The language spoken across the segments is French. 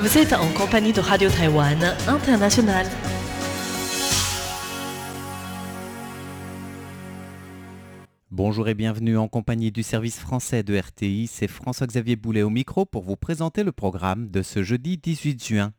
Vous êtes en compagnie de Radio Taïwan International. Bonjour et bienvenue en compagnie du service français de RTI. C'est François-Xavier Boulet au micro pour vous présenter le programme de ce jeudi 18 juin.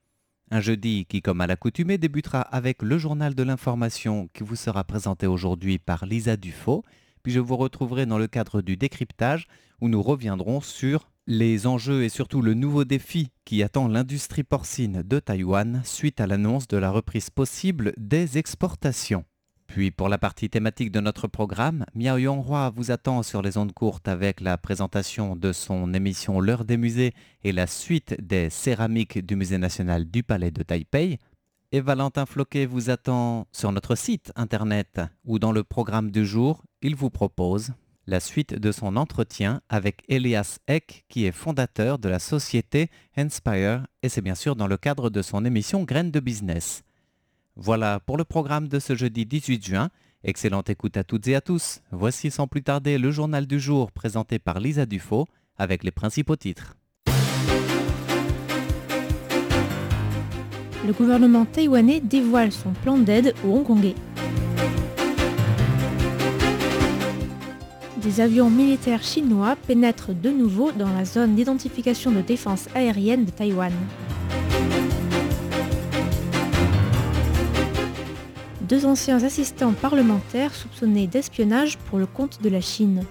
Un jeudi qui, comme à l'accoutumée, débutera avec le journal de l'information qui vous sera présenté aujourd'hui par Lisa Dufaux. Puis je vous retrouverai dans le cadre du décryptage où nous reviendrons sur les enjeux et surtout le nouveau défi qui attend l'industrie porcine de Taïwan suite à l'annonce de la reprise possible des exportations. Puis pour la partie thématique de notre programme, Miao Yonghua vous attend sur les ondes courtes avec la présentation de son émission L'heure des musées et la suite des céramiques du Musée national du Palais de Taipei. Et Valentin Floquet vous attend sur notre site internet où dans le programme du jour, il vous propose la suite de son entretien avec Elias Eck qui est fondateur de la société Inspire et c'est bien sûr dans le cadre de son émission Graines de business. Voilà pour le programme de ce jeudi 18 juin. Excellente écoute à toutes et à tous. Voici sans plus tarder le journal du jour présenté par Lisa Dufaux avec les principaux titres. Le gouvernement taïwanais dévoile son plan d'aide aux Hongkongais. Des avions militaires chinois pénètrent de nouveau dans la zone d'identification de défense aérienne de Taïwan. deux anciens assistants parlementaires soupçonnés d'espionnage pour le compte de la Chine.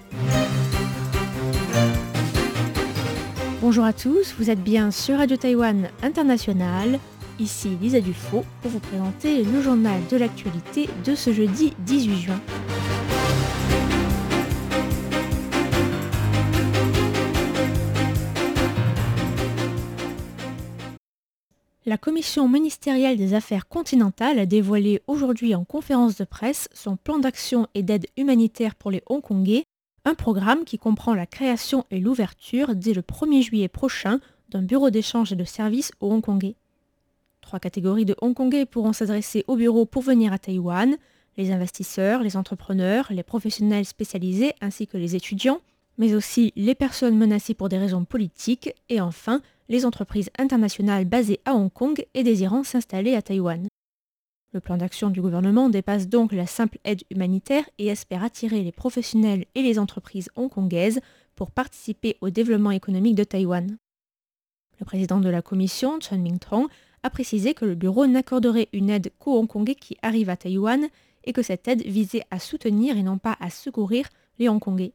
Bonjour à tous, vous êtes bien sur Radio Taïwan International. Ici Lisa Dufaux pour vous présenter le journal de l'actualité de ce jeudi 18 juin. La commission ministérielle des Affaires continentales a dévoilé aujourd'hui en conférence de presse son plan d'action et d'aide humanitaire pour les Hongkongais, un programme qui comprend la création et l'ouverture dès le 1er juillet prochain d'un bureau d'échange et de services aux Hongkongais. Trois catégories de Hongkongais pourront s'adresser au bureau pour venir à Taïwan, les investisseurs, les entrepreneurs, les professionnels spécialisés ainsi que les étudiants, mais aussi les personnes menacées pour des raisons politiques et enfin les entreprises internationales basées à Hong Kong et désirant s'installer à Taïwan. Le plan d'action du gouvernement dépasse donc la simple aide humanitaire et espère attirer les professionnels et les entreprises hongkongaises pour participer au développement économique de Taïwan. Le président de la commission, Chen Mingtong, a précisé que le bureau n'accorderait une aide qu'aux Hongkongais qui arrivent à Taïwan et que cette aide visait à soutenir et non pas à secourir les Hongkongais.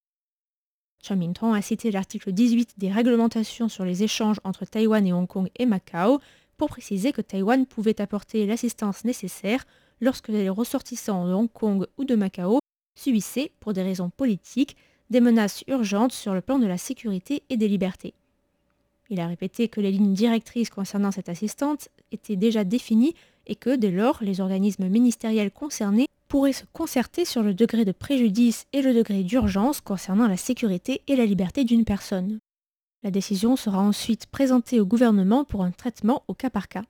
Chamintong a cité l'article 18 des réglementations sur les échanges entre Taïwan et Hong Kong et Macao pour préciser que Taïwan pouvait apporter l'assistance nécessaire lorsque les ressortissants de Hong Kong ou de Macao subissaient, pour des raisons politiques, des menaces urgentes sur le plan de la sécurité et des libertés. Il a répété que les lignes directrices concernant cette assistance étaient déjà définies et que, dès lors, les organismes ministériels concernés pourrait se concerter sur le degré de préjudice et le degré d'urgence concernant la sécurité et la liberté d'une personne. La décision sera ensuite présentée au gouvernement pour un traitement au cas par cas.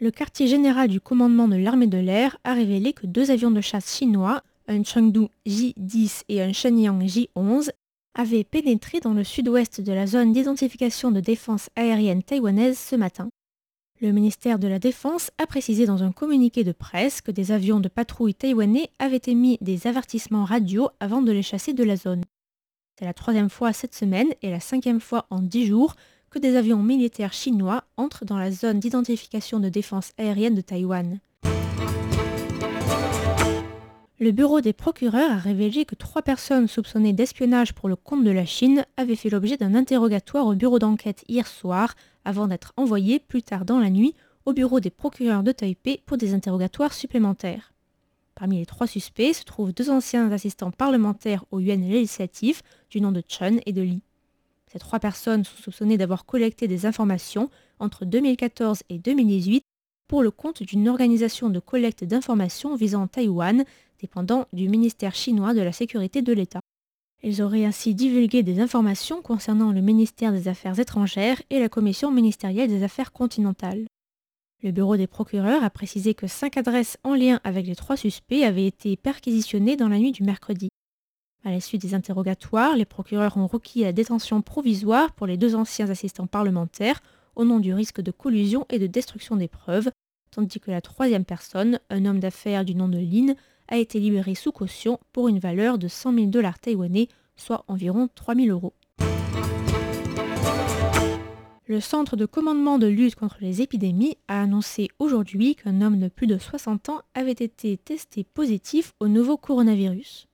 Le quartier général du commandement de l'armée de l'air a révélé que deux avions de chasse chinois, un Chengdu J-10 et un Shenyang J-11, avaient pénétré dans le sud-ouest de la zone d'identification de défense aérienne taïwanaise ce matin. Le ministère de la Défense a précisé dans un communiqué de presse que des avions de patrouille taïwanais avaient émis des avertissements radio avant de les chasser de la zone. C'est la troisième fois cette semaine et la cinquième fois en dix jours que des avions militaires chinois entrent dans la zone d'identification de défense aérienne de Taïwan. Le bureau des procureurs a révélé que trois personnes soupçonnées d'espionnage pour le compte de la Chine avaient fait l'objet d'un interrogatoire au bureau d'enquête hier soir avant d'être envoyé plus tard dans la nuit au bureau des procureurs de Taipei pour des interrogatoires supplémentaires. Parmi les trois suspects se trouvent deux anciens assistants parlementaires au UN législatif du nom de Chun et de Li. Ces trois personnes sont soupçonnées d'avoir collecté des informations entre 2014 et 2018 pour le compte d'une organisation de collecte d'informations visant Taïwan, dépendant du ministère chinois de la sécurité de l'État. Ils auraient ainsi divulgué des informations concernant le ministère des Affaires étrangères et la Commission ministérielle des Affaires continentales. Le bureau des procureurs a précisé que cinq adresses en lien avec les trois suspects avaient été perquisitionnées dans la nuit du mercredi. À la suite des interrogatoires, les procureurs ont requis la détention provisoire pour les deux anciens assistants parlementaires au nom du risque de collusion et de destruction des preuves, tandis que la troisième personne, un homme d'affaires du nom de Lin, a été libéré sous caution pour une valeur de 100 000 dollars taïwanais, soit environ 3 000 euros. Le Centre de commandement de lutte contre les épidémies a annoncé aujourd'hui qu'un homme de plus de 60 ans avait été testé positif au nouveau coronavirus.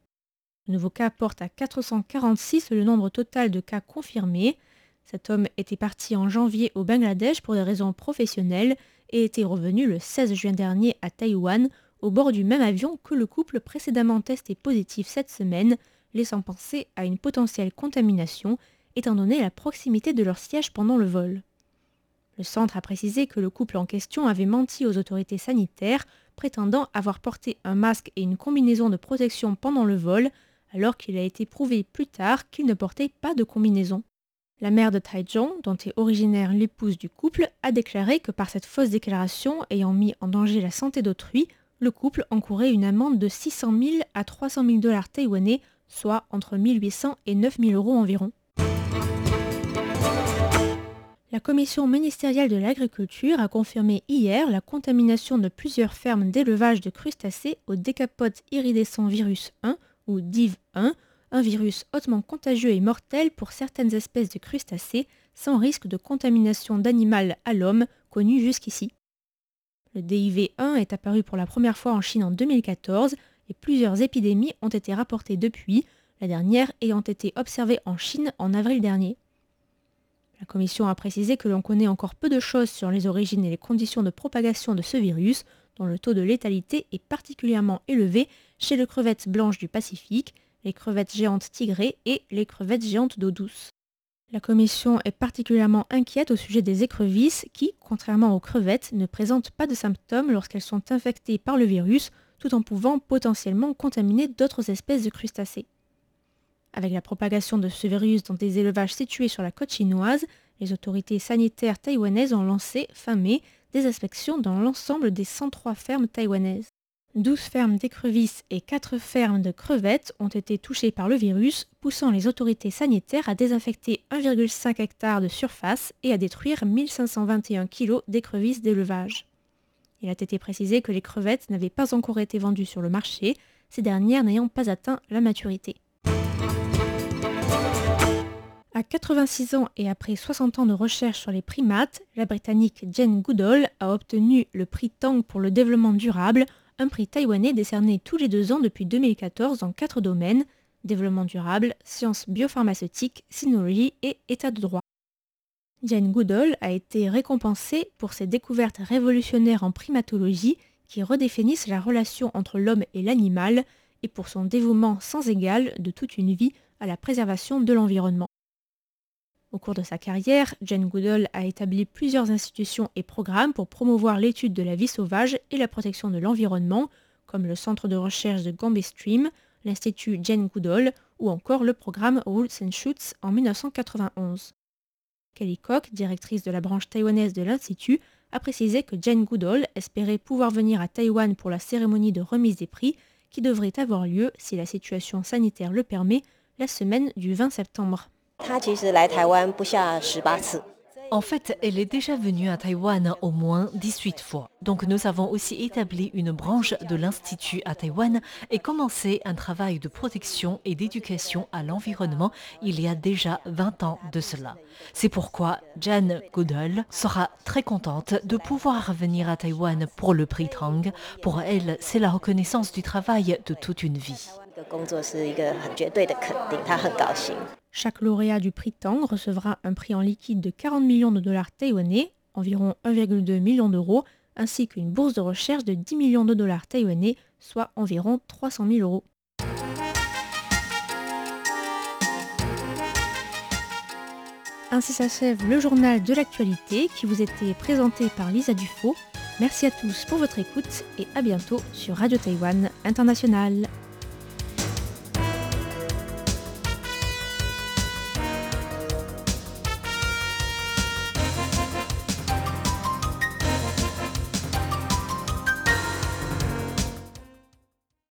Le nouveau cas porte à 446 le nombre total de cas confirmés. Cet homme était parti en janvier au Bangladesh pour des raisons professionnelles et était revenu le 16 juin dernier à Taïwan au bord du même avion que le couple précédemment testé positif cette semaine, laissant penser à une potentielle contamination étant donné la proximité de leur siège pendant le vol. Le centre a précisé que le couple en question avait menti aux autorités sanitaires, prétendant avoir porté un masque et une combinaison de protection pendant le vol, alors qu'il a été prouvé plus tard qu'il ne portait pas de combinaison. La mère de Taichung, dont est originaire l'épouse du couple, a déclaré que par cette fausse déclaration ayant mis en danger la santé d'autrui, le couple encourait une amende de 600 000 à 300 000 dollars taïwanais, soit entre 1800 et 9000 euros environ. La commission ministérielle de l'agriculture a confirmé hier la contamination de plusieurs fermes d'élevage de crustacés au décapote iridescent virus 1 ou DIV1, un virus hautement contagieux et mortel pour certaines espèces de crustacés, sans risque de contamination d'animal à l'homme connu jusqu'ici. Le DIV1 est apparu pour la première fois en Chine en 2014 et plusieurs épidémies ont été rapportées depuis, la dernière ayant été observée en Chine en avril dernier. La Commission a précisé que l'on connaît encore peu de choses sur les origines et les conditions de propagation de ce virus, dont le taux de létalité est particulièrement élevé chez les crevettes blanches du Pacifique, les crevettes géantes tigrées et les crevettes géantes d'eau douce. La Commission est particulièrement inquiète au sujet des écrevisses qui, contrairement aux crevettes, ne présentent pas de symptômes lorsqu'elles sont infectées par le virus, tout en pouvant potentiellement contaminer d'autres espèces de crustacés. Avec la propagation de ce virus dans des élevages situés sur la côte chinoise, les autorités sanitaires taïwanaises ont lancé, fin mai, des inspections dans l'ensemble des 103 fermes taïwanaises. 12 fermes d'écrevisses et 4 fermes de crevettes ont été touchées par le virus, poussant les autorités sanitaires à désinfecter 1,5 hectare de surface et à détruire 1521 kg d'écrevisses d'élevage. Il a été précisé que les crevettes n'avaient pas encore été vendues sur le marché, ces dernières n'ayant pas atteint la maturité. À 86 ans et après 60 ans de recherche sur les primates, la Britannique Jane Goodall a obtenu le prix Tang pour le développement durable, un prix taïwanais décerné tous les deux ans depuis 2014 dans quatre domaines développement durable, sciences biopharmaceutiques, sinologie et état de droit. Jane Goodall a été récompensée pour ses découvertes révolutionnaires en primatologie qui redéfinissent la relation entre l'homme et l'animal et pour son dévouement sans égal de toute une vie à la préservation de l'environnement. Au cours de sa carrière, Jane Goodall a établi plusieurs institutions et programmes pour promouvoir l'étude de la vie sauvage et la protection de l'environnement, comme le Centre de recherche de Gombe Stream, l'Institut Jane Goodall ou encore le programme Roots and en 1991. Kelly Koch, directrice de la branche taïwanaise de l'Institut, a précisé que Jane Goodall espérait pouvoir venir à Taïwan pour la cérémonie de remise des prix qui devrait avoir lieu, si la situation sanitaire le permet, la semaine du 20 septembre. En fait, elle est déjà venue à Taïwan au moins 18 fois. Donc nous avons aussi établi une branche de l'Institut à Taïwan et commencé un travail de protection et d'éducation à l'environnement il y a déjà 20 ans de cela. C'est pourquoi Jan Goodall sera très contente de pouvoir venir à Taïwan pour le prix Tang. Pour elle, c'est la reconnaissance du travail de toute une vie. Chaque lauréat du prix Tang recevra un prix en liquide de 40 millions de dollars taïwanais, environ 1,2 million d'euros, ainsi qu'une bourse de recherche de 10 millions de dollars taïwanais, soit environ 300 000 euros. Ainsi s'achève le journal de l'actualité qui vous était présenté par Lisa Dufaux. Merci à tous pour votre écoute et à bientôt sur Radio Taïwan International.